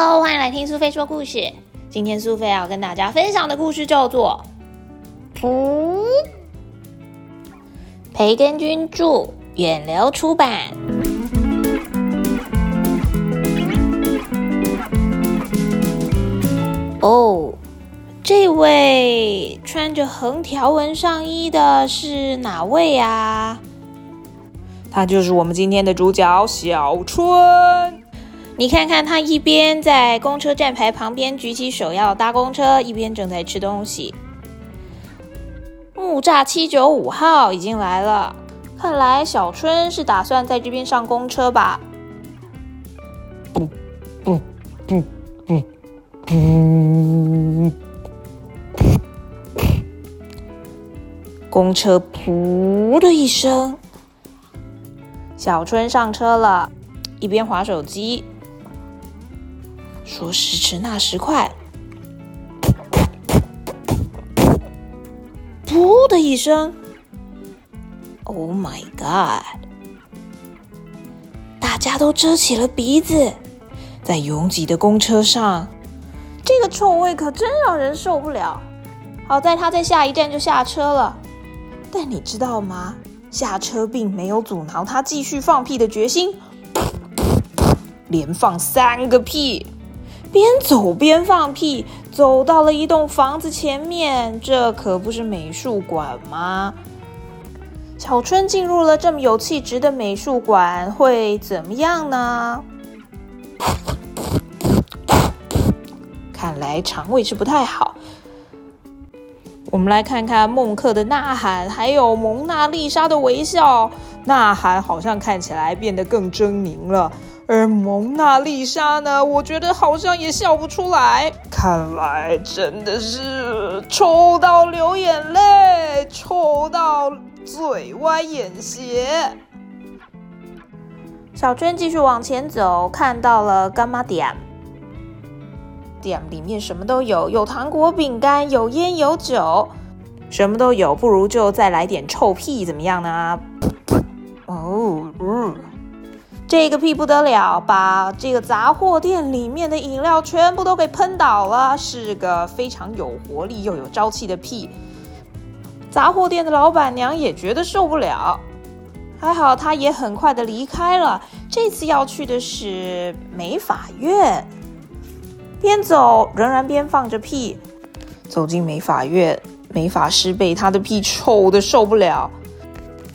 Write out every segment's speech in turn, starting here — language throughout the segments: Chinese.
Hello，欢迎来听苏菲说故事。今天苏菲要跟大家分享的故事叫做《噗》，培根君著，远流出版。哦，这位穿着横条纹上衣的是哪位呀？他就是我们今天的主角小春。你看看，他一边在公车站牌旁边举起手要搭公车，一边正在吃东西。木栅七九五号已经来了，看来小春是打算在这边上公车吧？不不不不！公车噗的一声，小春上车了，一边划手机。说时迟那时快，噗的一声，Oh my God！大家都遮起了鼻子，在拥挤的公车上，这个臭味可真让人受不了。好在他在下一站就下车了，但你知道吗？下车并没有阻挠他继续放屁的决心，连放三个屁。边走边放屁，走到了一栋房子前面。这可不是美术馆吗？小春进入了这么有气质的美术馆，会怎么样呢？看来肠胃是不太好。我们来看看孟克的呐喊，还有蒙娜丽莎的微笑。呐喊好像看起来变得更狰狞了。而蒙娜丽莎呢？我觉得好像也笑不出来。看来真的是丑到流眼泪，丑到嘴歪眼斜。小娟继续往前走，看到了干妈店。店里面什么都有，有糖果、饼干，有烟有酒，什么都有。不如就再来点臭屁，怎么样呢？哦，嗯。这个屁不得了，把这个杂货店里面的饮料全部都给喷倒了，是个非常有活力又有朝气的屁。杂货店的老板娘也觉得受不了，还好她也很快的离开了。这次要去的是美法院，边走仍然边放着屁。走进美法院，美法师被他的屁臭的受不了。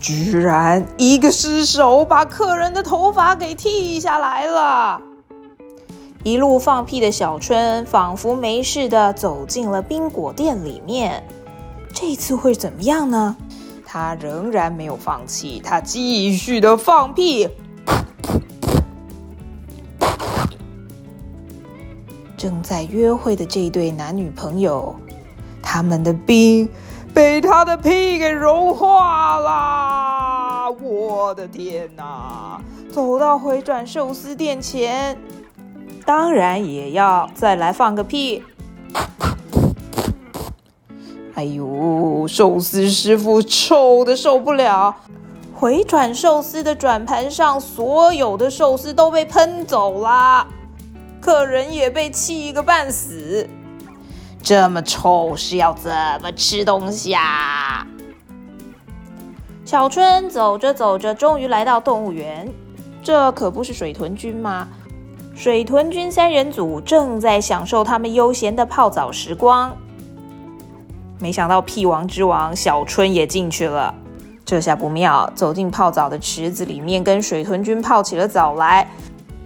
居然一个失手把客人的头发给剃下来了！一路放屁的小春仿佛没事的走进了冰果店里面。这次会怎么样呢？他仍然没有放弃，他继续的放屁。正在约会的这对男女朋友，他们的冰。被他的屁给融化啦！我的天哪！走到回转寿司店前，当然也要再来放个屁。哎呦，寿司师傅臭的受不了！回转寿司的转盘上，所有的寿司都被喷走了，客人也被气个半死。这么臭是要怎么吃东西啊？小春走着走着，终于来到动物园。这可不是水豚君吗？水豚君三人组正在享受他们悠闲的泡澡时光。没想到屁王之王小春也进去了，这下不妙，走进泡澡的池子里面，跟水豚君泡起了澡来。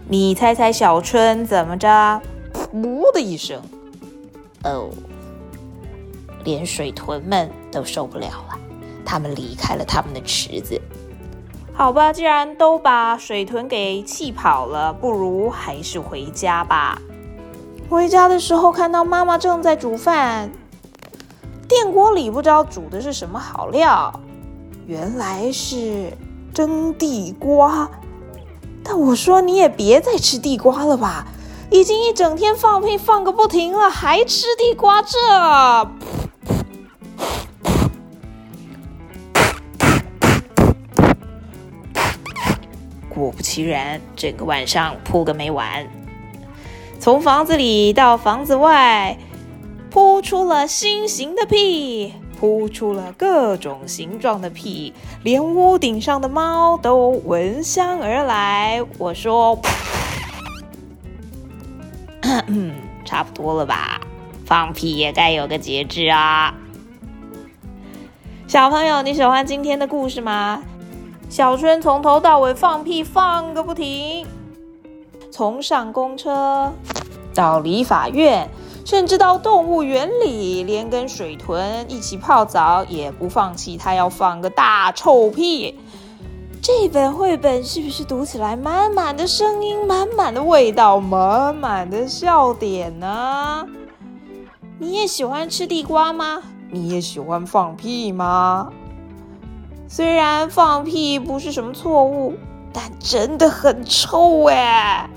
你猜猜小春怎么着？噗的一声。哦，连水豚们都受不了了，他们离开了他们的池子。好吧，既然都把水豚给气跑了，不如还是回家吧。回家的时候看到妈妈正在煮饭，电锅里不知道煮的是什么好料，原来是蒸地瓜。但我说你也别再吃地瓜了吧。已经一整天放屁放个不停了，还吃地瓜？这果不其然，整个晚上扑个没完。从房子里到房子外，扑出了心形的屁，扑出了各种形状的屁，连屋顶上的猫都闻香而来。我说，差不多了吧？放屁也该有个节制啊！小朋友，你喜欢今天的故事吗？小春从头到尾放屁放个不停，从上公车到理法院，甚至到动物园里，连跟水豚一起泡澡也不放弃，他要放个大臭屁。这本绘本是不是读起来满满的声音、满满的味道、满满的笑点呢？你也喜欢吃地瓜吗？你也喜欢放屁吗？虽然放屁不是什么错误，但真的很臭哎！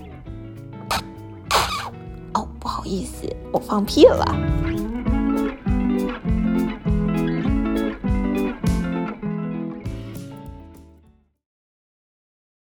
哦，不好意思，我放屁了。